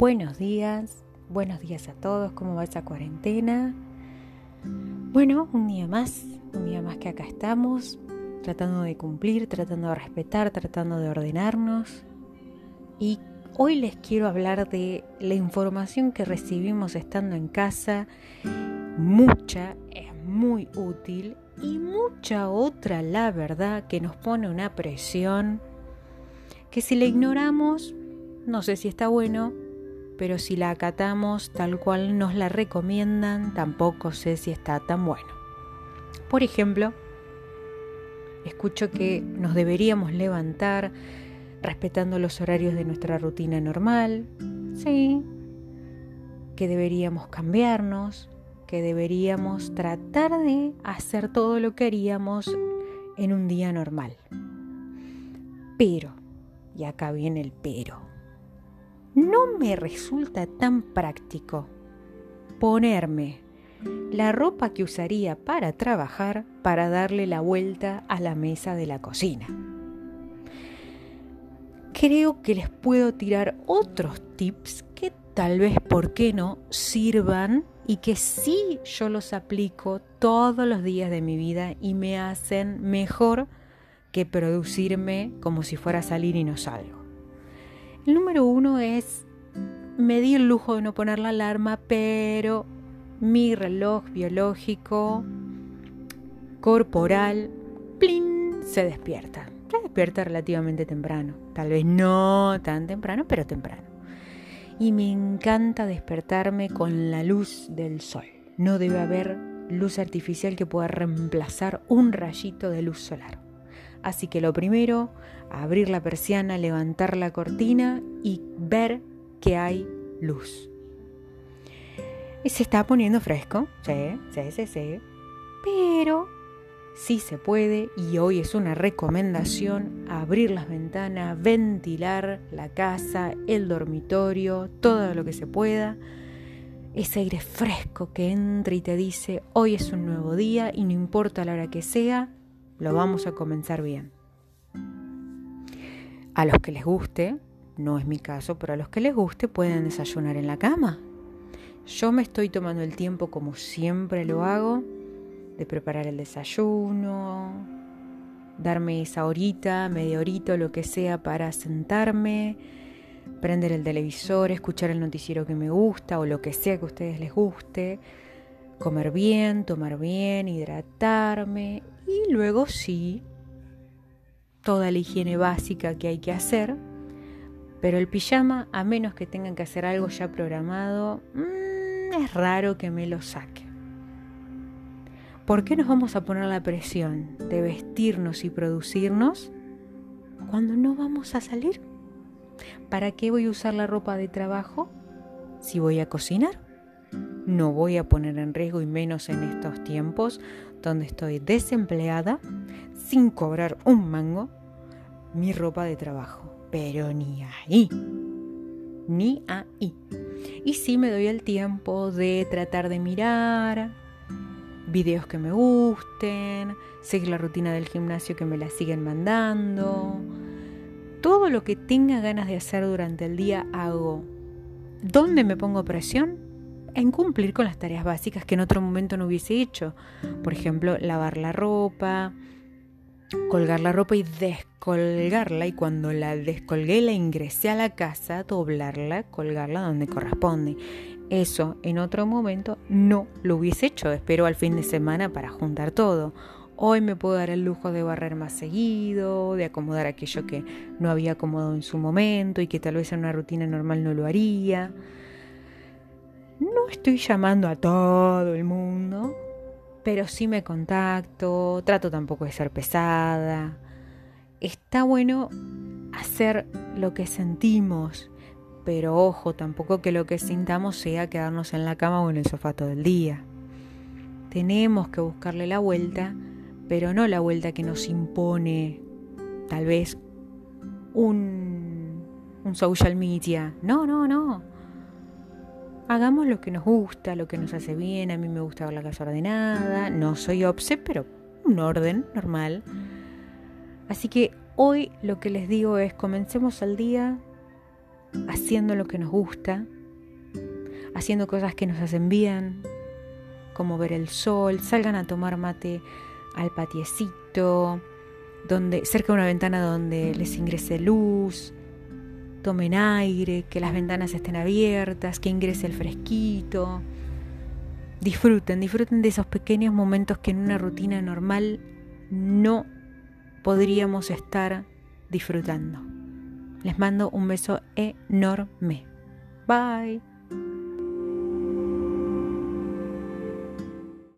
Buenos días, buenos días a todos, ¿cómo va esa cuarentena? Bueno, un día más, un día más que acá estamos, tratando de cumplir, tratando de respetar, tratando de ordenarnos. Y hoy les quiero hablar de la información que recibimos estando en casa. Mucha, es muy útil y mucha otra, la verdad, que nos pone una presión que si la ignoramos, no sé si está bueno, pero si la acatamos tal cual nos la recomiendan, tampoco sé si está tan bueno. Por ejemplo, escucho que nos deberíamos levantar respetando los horarios de nuestra rutina normal, sí, que deberíamos cambiarnos, que deberíamos tratar de hacer todo lo que haríamos en un día normal. Pero, y acá viene el pero, no me resulta tan práctico ponerme la ropa que usaría para trabajar para darle la vuelta a la mesa de la cocina. Creo que les puedo tirar otros tips que tal vez, ¿por qué no?, sirvan y que sí yo los aplico todos los días de mi vida y me hacen mejor que producirme como si fuera a salir y no salgo. El número uno es, me di el lujo de no poner la alarma, pero mi reloj biológico corporal, plin, se despierta. Se despierta relativamente temprano. Tal vez no tan temprano, pero temprano. Y me encanta despertarme con la luz del sol. No debe haber luz artificial que pueda reemplazar un rayito de luz solar. Así que lo primero, abrir la persiana, levantar la cortina y ver que hay luz. Y se está poniendo fresco, sí, sí, sí, sí. Pero sí se puede y hoy es una recomendación abrir las ventanas, ventilar la casa, el dormitorio, todo lo que se pueda. Ese aire fresco que entra y te dice, hoy es un nuevo día y no importa la hora que sea, lo vamos a comenzar bien. A los que les guste, no es mi caso, pero a los que les guste pueden desayunar en la cama. Yo me estoy tomando el tiempo como siempre lo hago, de preparar el desayuno, darme esa horita, media horita, lo que sea para sentarme, prender el televisor, escuchar el noticiero que me gusta o lo que sea que a ustedes les guste, comer bien, tomar bien, hidratarme y luego sí, toda la higiene básica que hay que hacer. Pero el pijama, a menos que tengan que hacer algo ya programado, mm, es raro que me lo saque. ¿Por qué nos vamos a poner la presión de vestirnos y producirnos cuando no vamos a salir? ¿Para qué voy a usar la ropa de trabajo si voy a cocinar? No voy a poner en riesgo y menos en estos tiempos donde estoy desempleada, sin cobrar un mango, mi ropa de trabajo. Pero ni ahí. Ni ahí. Y sí me doy el tiempo de tratar de mirar videos que me gusten, seguir la rutina del gimnasio que me la siguen mandando. Todo lo que tenga ganas de hacer durante el día hago. ¿Dónde me pongo presión? En cumplir con las tareas básicas que en otro momento no hubiese hecho. Por ejemplo, lavar la ropa, colgar la ropa y descolgarla y cuando la descolgué la ingresé a la casa, doblarla, colgarla donde corresponde. Eso en otro momento no lo hubiese hecho, espero al fin de semana para juntar todo. Hoy me puedo dar el lujo de barrer más seguido, de acomodar aquello que no había acomodado en su momento y que tal vez en una rutina normal no lo haría. No estoy llamando a todo el mundo, pero sí me contacto, trato tampoco de ser pesada. Está bueno hacer lo que sentimos, pero ojo, tampoco que lo que sintamos sea quedarnos en la cama o en el sofá todo el día. Tenemos que buscarle la vuelta, pero no la vuelta que nos impone tal vez un, un social media. No, no, no hagamos lo que nos gusta, lo que nos hace bien. A mí me gusta ver la casa ordenada. No soy obse, pero un orden normal. Así que hoy lo que les digo es comencemos el día haciendo lo que nos gusta, haciendo cosas que nos hacen bien, como ver el sol, salgan a tomar mate al patiecito, donde, cerca de una ventana donde les ingrese luz, tomen aire, que las ventanas estén abiertas, que ingrese el fresquito. Disfruten, disfruten de esos pequeños momentos que en una rutina normal no podríamos estar disfrutando. Les mando un beso enorme. Bye.